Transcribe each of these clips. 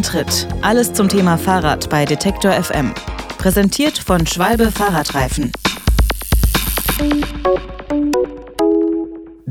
Antritt. Alles zum Thema Fahrrad bei Detektor FM. Präsentiert von Schwalbe Fahrradreifen.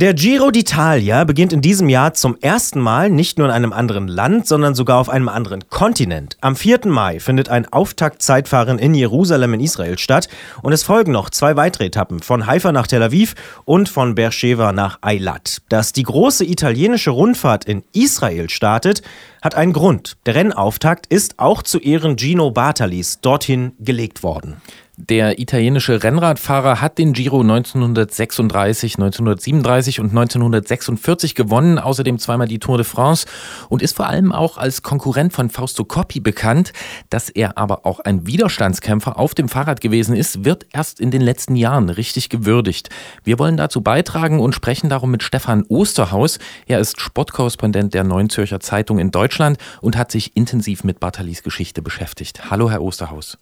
Der Giro d'Italia beginnt in diesem Jahr zum ersten Mal nicht nur in einem anderen Land, sondern sogar auf einem anderen Kontinent. Am 4. Mai findet ein Auftaktzeitfahren in Jerusalem in Israel statt und es folgen noch zwei weitere Etappen von Haifa nach Tel Aviv und von Beersheba nach Eilat. Dass die große italienische Rundfahrt in Israel startet, hat einen Grund. Der Rennauftakt ist auch zu Ehren Gino Bartalis dorthin gelegt worden. Der italienische Rennradfahrer hat den Giro 1936, 1937 und 1946 gewonnen, außerdem zweimal die Tour de France und ist vor allem auch als Konkurrent von Fausto Coppi bekannt. Dass er aber auch ein Widerstandskämpfer auf dem Fahrrad gewesen ist, wird erst in den letzten Jahren richtig gewürdigt. Wir wollen dazu beitragen und sprechen darum mit Stefan Osterhaus. Er ist Sportkorrespondent der Neuen Zürcher Zeitung in Deutschland und hat sich intensiv mit Bartalis Geschichte beschäftigt. Hallo, Herr Osterhaus.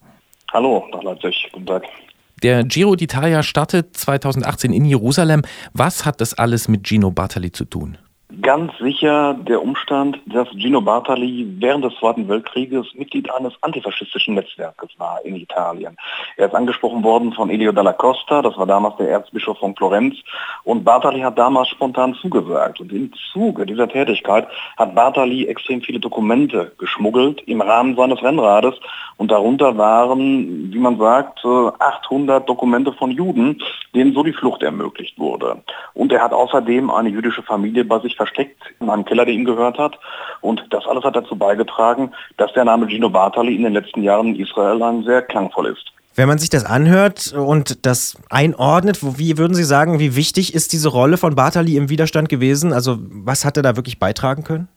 Hallo nach Leipzig, guten Tag. Der Giro d'Italia startet 2018 in Jerusalem. Was hat das alles mit Gino Bartali zu tun? Ganz sicher der Umstand, dass Gino Bartali während des Zweiten Weltkrieges Mitglied eines antifaschistischen Netzwerkes war in Italien. Er ist angesprochen worden von Elio Dalla Costa, das war damals der Erzbischof von Florenz, und Bartali hat damals spontan zugesagt. Und im Zuge dieser Tätigkeit hat Bartali extrem viele Dokumente geschmuggelt im Rahmen seines Rennrades und darunter waren, wie man sagt, 800 Dokumente von Juden, denen so die Flucht ermöglicht wurde. Und er hat außerdem eine jüdische Familie bei sich versteckt in einem Keller, der ihm gehört hat. Und das alles hat dazu beigetragen, dass der Name Gino Bartali in den letzten Jahren in Israel lang sehr klangvoll ist. Wenn man sich das anhört und das einordnet, wie würden Sie sagen, wie wichtig ist diese Rolle von Bartali im Widerstand gewesen? Also was hat er da wirklich beitragen können?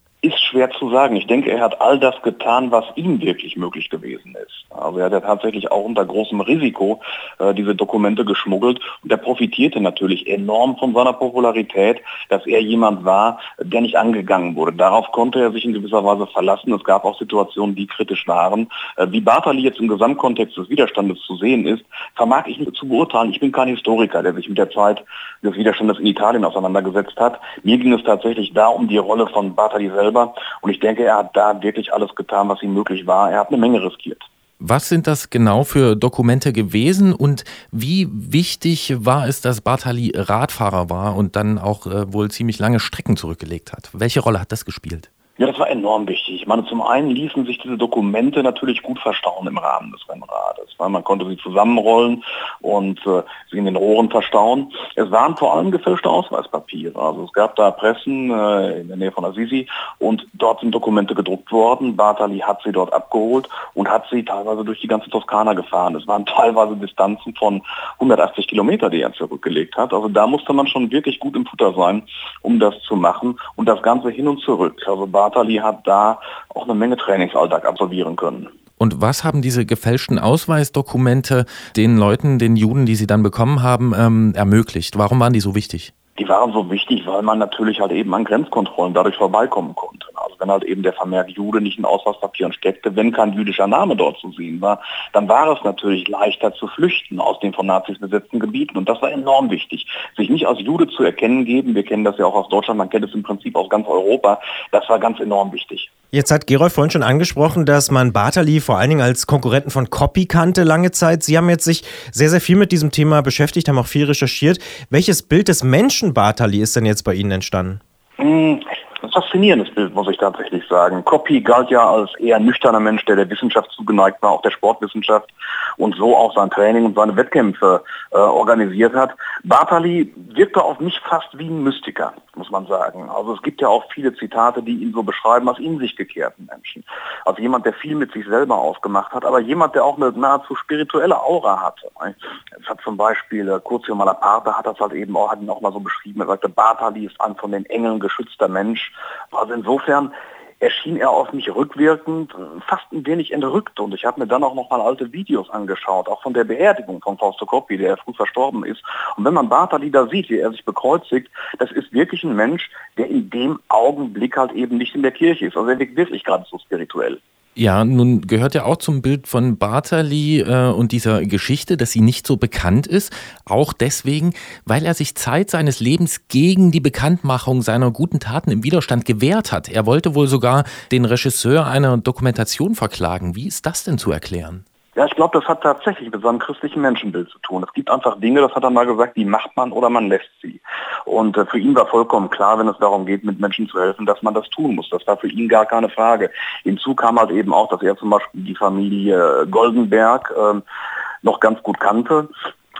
Schwer zu sagen. Ich denke, er hat all das getan, was ihm wirklich möglich gewesen ist. Also er hat ja tatsächlich auch unter großem Risiko äh, diese Dokumente geschmuggelt und er profitierte natürlich enorm von seiner Popularität, dass er jemand war, der nicht angegangen wurde. Darauf konnte er sich in gewisser Weise verlassen. Es gab auch Situationen, die kritisch waren. Äh, wie Bartali jetzt im Gesamtkontext des Widerstandes zu sehen ist, vermag ich nicht zu beurteilen. Ich bin kein Historiker, der sich mit der Zeit des Widerstandes in Italien auseinandergesetzt hat. Mir ging es tatsächlich da um die Rolle von Bartali selber. Und ich denke, er hat da wirklich alles getan, was ihm möglich war. Er hat eine Menge riskiert. Was sind das genau für Dokumente gewesen und wie wichtig war es, dass Bartali Radfahrer war und dann auch äh, wohl ziemlich lange Strecken zurückgelegt hat? Welche Rolle hat das gespielt? Ja, das war enorm wichtig. Ich meine, zum einen ließen sich diese Dokumente natürlich gut verstauen im Rahmen des Rennrades, weil man konnte sie zusammenrollen und äh, sie in den Rohren verstauen. Es waren vor allem gefälschte Ausweispapiere. Also es gab da Pressen äh, in der Nähe von Assisi und dort sind Dokumente gedruckt worden. Bartali hat sie dort abgeholt und hat sie teilweise durch die ganze Toskana gefahren. Es waren teilweise Distanzen von 180 Kilometer, die er zurückgelegt hat. Also da musste man schon wirklich gut im Futter sein, um das zu machen und das Ganze hin und zurück. Also hat da auch eine Menge Trainingsalltag absolvieren können. Und was haben diese gefälschten Ausweisdokumente den Leuten, den Juden, die sie dann bekommen haben, ähm, ermöglicht? Warum waren die so wichtig? Die waren so wichtig, weil man natürlich halt eben an Grenzkontrollen dadurch vorbeikommen konnte. Also wenn halt eben der Vermerk Jude nicht in Ausweispapieren steckte, wenn kein jüdischer Name dort zu sehen war, dann war es natürlich leichter zu flüchten aus den von Nazis besetzten Gebieten. Und das war enorm wichtig. Sich nicht als Jude zu erkennen geben, wir kennen das ja auch aus Deutschland, man kennt es im Prinzip aus ganz Europa, das war ganz enorm wichtig. Jetzt hat Gerolf vorhin schon angesprochen, dass man Bartali vor allen Dingen als Konkurrenten von Copy kannte lange Zeit. Sie haben jetzt sich sehr, sehr viel mit diesem Thema beschäftigt, haben auch viel recherchiert. Welches Bild des Menschen Bartali ist denn jetzt bei Ihnen entstanden? Hm, ein faszinierendes Bild, muss ich tatsächlich sagen. Copy galt ja als eher nüchterner Mensch, der der Wissenschaft zugeneigt war, auch der Sportwissenschaft und so auch sein Training und seine Wettkämpfe äh, organisiert hat. Bartali wirkte auf mich fast wie ein Mystiker, muss man sagen. Also es gibt ja auch viele Zitate, die ihn so beschreiben als in sich gekehrten Menschen. Also jemand, der viel mit sich selber ausgemacht hat, aber jemand, der auch eine nahezu spirituelle Aura hatte. Es hat zum Beispiel äh, Curzio Malaparte hat das halt eben auch, hat ihn auch mal so beschrieben. Er sagte, Bartali ist ein von den Engeln geschützter Mensch also insofern erschien er auf mich rückwirkend fast ein wenig entrückt und ich habe mir dann auch noch mal alte Videos angeschaut, auch von der Beerdigung von Fausto Coppi, der früh verstorben ist. Und wenn man Bartali da sieht, wie er sich bekreuzigt, das ist wirklich ein Mensch, der in dem Augenblick halt eben nicht in der Kirche ist. Also er wirkt wirklich gerade so spirituell. Ja, nun gehört ja auch zum Bild von Bartali äh, und dieser Geschichte, dass sie nicht so bekannt ist. Auch deswegen, weil er sich Zeit seines Lebens gegen die Bekanntmachung seiner guten Taten im Widerstand gewehrt hat. Er wollte wohl sogar den Regisseur einer Dokumentation verklagen. Wie ist das denn zu erklären? Ja, ich glaube, das hat tatsächlich mit seinem christlichen Menschenbild zu tun. Es gibt einfach Dinge, das hat er mal gesagt, die macht man oder man lässt sie. Und äh, für ihn war vollkommen klar, wenn es darum geht, mit Menschen zu helfen, dass man das tun muss. Das war für ihn gar keine Frage. Hinzu kam halt eben auch, dass er zum Beispiel die Familie Goldenberg äh, noch ganz gut kannte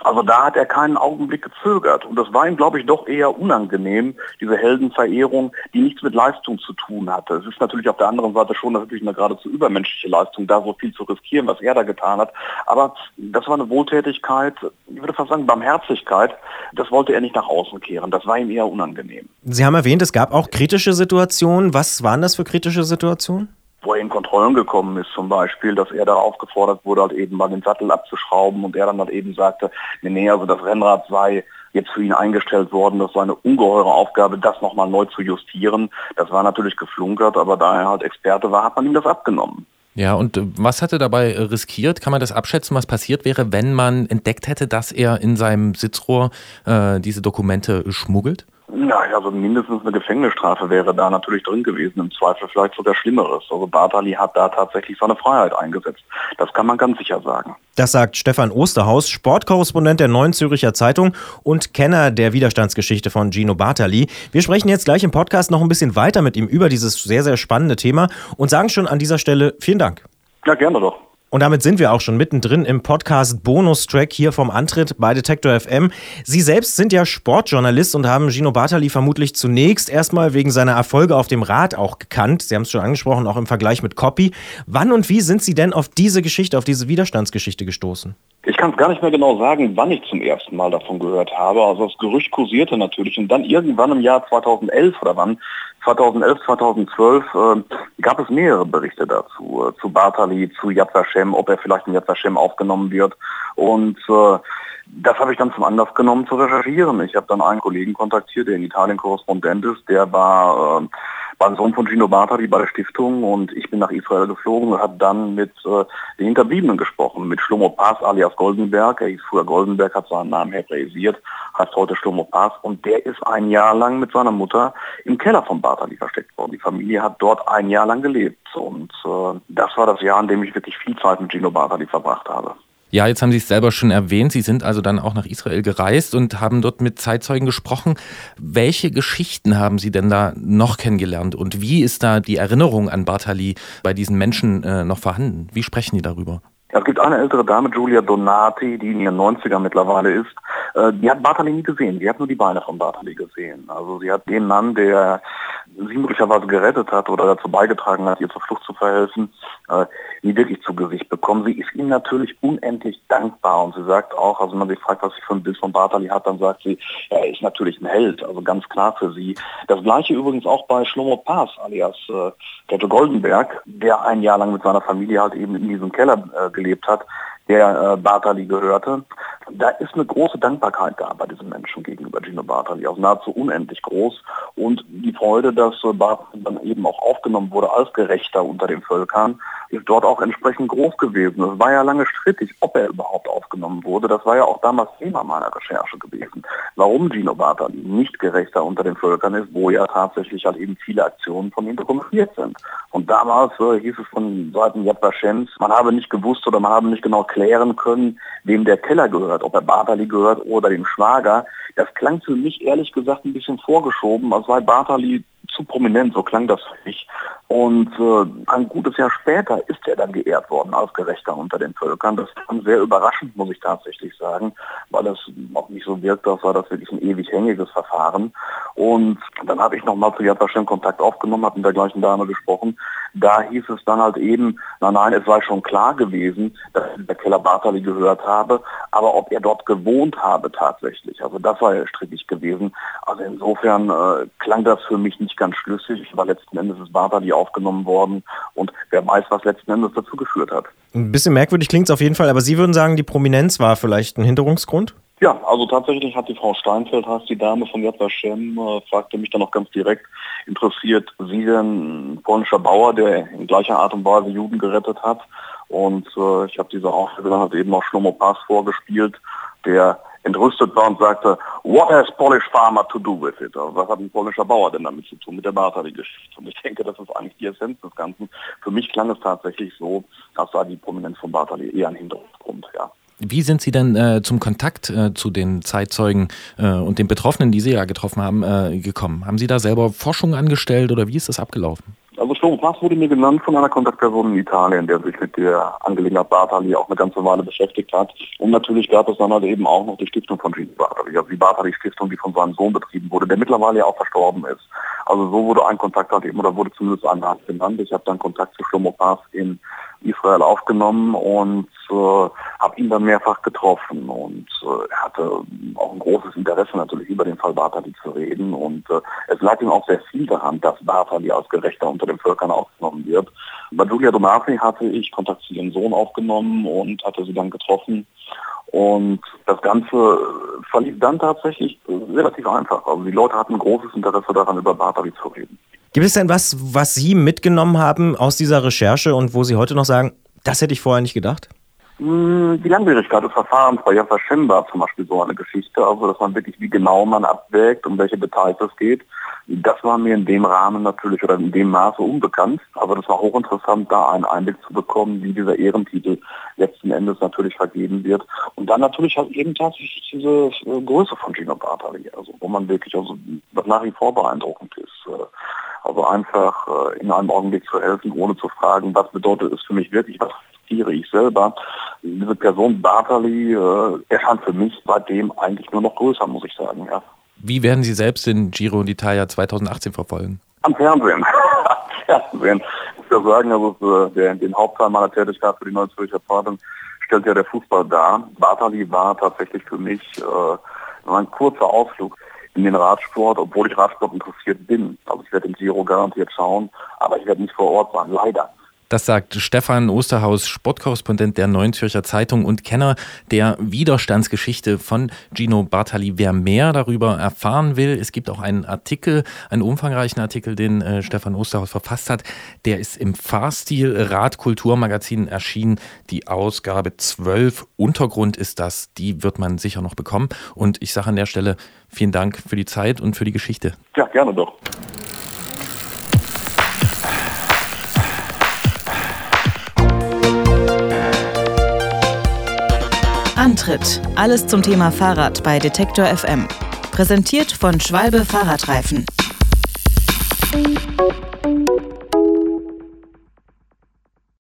also da hat er keinen Augenblick gezögert. Und das war ihm, glaube ich, doch eher unangenehm, diese Heldenverehrung, die nichts mit Leistung zu tun hatte. Es ist natürlich auf der anderen Seite schon natürlich eine geradezu übermenschliche Leistung, da so viel zu riskieren, was er da getan hat. Aber das war eine Wohltätigkeit, ich würde fast sagen Barmherzigkeit. Das wollte er nicht nach außen kehren. Das war ihm eher unangenehm. Sie haben erwähnt, es gab auch kritische Situationen. Was waren das für kritische Situationen? Wo er in Kontrollen gekommen ist, zum Beispiel, dass er da aufgefordert wurde, halt eben mal den Sattel abzuschrauben und er dann halt eben sagte, nee, nee, also das Rennrad sei jetzt für ihn eingestellt worden, das war eine ungeheure Aufgabe, das nochmal neu zu justieren. Das war natürlich geflunkert, aber da er halt Experte war, hat man ihm das abgenommen. Ja, und äh, was hat er dabei äh, riskiert? Kann man das abschätzen, was passiert wäre, wenn man entdeckt hätte, dass er in seinem Sitzrohr äh, diese Dokumente schmuggelt? Ja, also mindestens eine Gefängnisstrafe wäre da natürlich drin gewesen, im Zweifel vielleicht sogar Schlimmeres. Also Bartali hat da tatsächlich seine Freiheit eingesetzt. Das kann man ganz sicher sagen. Das sagt Stefan Osterhaus, Sportkorrespondent der Neuen Züricher Zeitung und Kenner der Widerstandsgeschichte von Gino Bartali. Wir sprechen jetzt gleich im Podcast noch ein bisschen weiter mit ihm über dieses sehr, sehr spannende Thema und sagen schon an dieser Stelle vielen Dank. Ja, gerne doch. Und damit sind wir auch schon mittendrin im Podcast Bonustrack hier vom Antritt bei Detektor FM. Sie selbst sind ja Sportjournalist und haben Gino Bartali vermutlich zunächst erstmal wegen seiner Erfolge auf dem Rad auch gekannt. Sie haben es schon angesprochen, auch im Vergleich mit Copy. Wann und wie sind Sie denn auf diese Geschichte, auf diese Widerstandsgeschichte gestoßen? Ich kann es gar nicht mehr genau sagen, wann ich zum ersten Mal davon gehört habe. Also das Gerücht kursierte natürlich und dann irgendwann im Jahr 2011 oder wann, 2011, 2012 äh, gab es mehrere Berichte dazu, äh, zu Bartali, zu Yad ob er vielleicht in Vashem aufgenommen wird und äh, das habe ich dann zum Anlass genommen zu recherchieren. Ich habe dann einen Kollegen kontaktiert, der in Italien Korrespondent ist, der war äh, beim Sohn von Gino Bartali bei der Stiftung und ich bin nach Israel geflogen und habe dann mit äh, den Hinterbliebenen gesprochen, mit Shlomo Pass alias Goldenberg. Er hieß früher Goldenberg, hat seinen Namen hebräisiert, heißt heute Shlomo Pass und der ist ein Jahr lang mit seiner Mutter im Keller von Bartali versteckt worden. Die Familie hat dort ein Jahr lang gelebt und äh, das war das Jahr, in dem ich wirklich viel Zeit mit Gino Bartali verbracht habe. Ja, jetzt haben Sie es selber schon erwähnt. Sie sind also dann auch nach Israel gereist und haben dort mit Zeitzeugen gesprochen. Welche Geschichten haben Sie denn da noch kennengelernt und wie ist da die Erinnerung an Bartali bei diesen Menschen äh, noch vorhanden? Wie sprechen die darüber? Es gibt eine ältere Dame, Julia Donati, die in ihren 90er mittlerweile ist. Äh, die hat Bartali nie gesehen. Die hat nur die Beine von Bartali gesehen. Also sie hat den Mann, der sie möglicherweise gerettet hat oder dazu beigetragen hat, ihr zur Flucht zu verhelfen, äh, nie wirklich zu Gesicht bekommen. Sie ist ihm natürlich unendlich dankbar und sie sagt auch, also wenn man sich fragt, was sie für ein Bild von Bartali hat, dann sagt sie, er ist natürlich ein Held, also ganz klar für sie. Das gleiche übrigens auch bei Schlomo Pass alias äh, Ghetto Goldenberg, der ein Jahr lang mit seiner Familie halt eben in diesem Keller äh, gelebt hat, der äh, Bartali gehörte. Da ist eine große Dankbarkeit da bei diesen Menschen gegenüber Gino Bartali, auch nahezu unendlich groß. Und die Freude, dass Bartali dann eben auch aufgenommen wurde als Gerechter unter den Völkern, ist dort auch entsprechend groß gewesen. Es war ja lange strittig, ob er überhaupt aufgenommen wurde. Das war ja auch damals Thema meiner Recherche gewesen. Warum Gino Bartali nicht Gerechter unter den Völkern ist, wo ja tatsächlich halt eben viele Aktionen von ihm dokumentiert sind. Und damals äh, hieß es von Seiten Yad Vashems, man habe nicht gewusst oder man habe nicht genau klären können, wem der Keller gehört, ob er Bartali gehört oder dem Schwager. Das klang für mich ehrlich gesagt ein bisschen vorgeschoben, als sei Bartali zu prominent, so klang das für mich. Und äh, ein gutes Jahr später ist er dann geehrt worden als Gerechter unter den Völkern. Das kam sehr überraschend, muss ich tatsächlich sagen, weil das auch nicht so wirkt, als war das wirklich ein ewig hängiges Verfahren. Und dann habe ich nochmal zu Yad Kontakt aufgenommen, habe mit der gleichen Dame gesprochen. Da hieß es dann halt eben, nein, nein, es war schon klar gewesen, dass ich der Keller Bartali gehört habe, aber ob er dort gewohnt habe tatsächlich, also das war ja strittig gewesen. Also insofern äh, klang das für mich nicht ganz schlüssig, weil letzten Endes ist Bartali aufgenommen worden und wer weiß, was letzten Endes dazu geführt hat. Ein bisschen merkwürdig klingt es auf jeden Fall, aber Sie würden sagen, die Prominenz war vielleicht ein Hinderungsgrund? Ja, also tatsächlich hat die Frau Steinfeld, heißt die Dame von Yad Vashem, äh, fragte mich dann noch ganz direkt, interessiert Sie denn ein polnischer Bauer, der in gleicher Art und Weise Juden gerettet hat? Und äh, ich habe diese Aufgabe halt eben auch Schlomo Pass vorgespielt, der entrüstet war und sagte, what has Polish farmer to do with it? Also was hat ein polnischer Bauer denn damit zu tun, mit der Bartali-Geschichte? Und ich denke, das ist eigentlich die Essenz des Ganzen. Für mich klang es tatsächlich so, als sei die Prominenz von Bartali eher ein Hintergrund, ja. Wie sind Sie denn äh, zum Kontakt äh, zu den Zeitzeugen äh, und den Betroffenen, die Sie ja getroffen haben, äh, gekommen? Haben Sie da selber Forschung angestellt oder wie ist das abgelaufen? Also Shlomo Pass wurde mir genannt von einer Kontaktperson in Italien, der sich mit der Angelegenheit Bartali auch eine ganze Weile beschäftigt hat. Und natürlich gab es dann halt eben auch noch die Stiftung von Gino Bartali, also die Bartali-Stiftung, die von seinem Sohn betrieben wurde, der mittlerweile ja auch verstorben ist. Also so wurde ein Kontakt halt eben, oder wurde zumindest ein Arzt genannt. Ich habe dann Kontakt zu Shlomo Pass in Israel aufgenommen und äh, habe ihn dann mehrfach getroffen und äh, er hatte auch ein großes Interesse natürlich über den Fall Bartali zu reden und äh, es lag ihm auch sehr viel daran, dass Bartali als Gerechter unter den Völkern aufgenommen wird. Bei Julia Donati hatte ich Kontakt zu ihrem Sohn aufgenommen und hatte sie dann getroffen und das Ganze verlief dann tatsächlich relativ einfach. Also die Leute hatten großes Interesse daran, über Bartali zu reden. Gibt es denn was, was Sie mitgenommen haben aus dieser Recherche und wo Sie heute noch sagen, das hätte ich vorher nicht gedacht? Hm, die Langwierigkeit des Verfahrens bei Jaffa Shem zum Beispiel so eine Geschichte, also dass man wirklich, wie genau man abwägt, um welche Details es geht. Das war mir in dem Rahmen natürlich oder in dem Maße unbekannt, aber das war hochinteressant, da einen Einblick zu bekommen, wie dieser Ehrentitel letzten Endes natürlich vergeben wird. Und dann natürlich halt eben tatsächlich diese äh, Größe von Gino Bartali, also wo man wirklich, also was nach wie vor beeindruckend ist. Äh, also einfach äh, in einem Augenblick zu helfen, ohne zu fragen, was bedeutet es für mich wirklich, was riskiere ich selber. Diese Person Bartali äh, erscheint für mich seitdem eigentlich nur noch größer, muss ich sagen. Ja. Wie werden Sie selbst den Giro d'Italia 2018 verfolgen? Am Fernsehen. Fernsehen. Ich muss ja sagen, also der, den Hauptteil meiner Tätigkeit für die Neue Zürcher Zeitung stellt ja der Fußball dar. Bartali war tatsächlich für mich äh, ein kurzer Ausflug in den Radsport, obwohl ich Radsport interessiert bin. Also ich werde den Giro garantiert schauen, aber ich werde nicht vor Ort sein, leider. Das sagt Stefan Osterhaus, Sportkorrespondent der Neuen Zürcher Zeitung und Kenner der Widerstandsgeschichte von Gino Bartali. Wer mehr darüber erfahren will, es gibt auch einen Artikel, einen umfangreichen Artikel, den äh, Stefan Osterhaus verfasst hat. Der ist im Fahrstil Radkulturmagazin erschienen. Die Ausgabe 12. Untergrund ist das. Die wird man sicher noch bekommen. Und ich sage an der Stelle vielen Dank für die Zeit und für die Geschichte. Ja, gerne doch. Antritt. Alles zum Thema Fahrrad bei Detektor FM. Präsentiert von Schwalbe Fahrradreifen.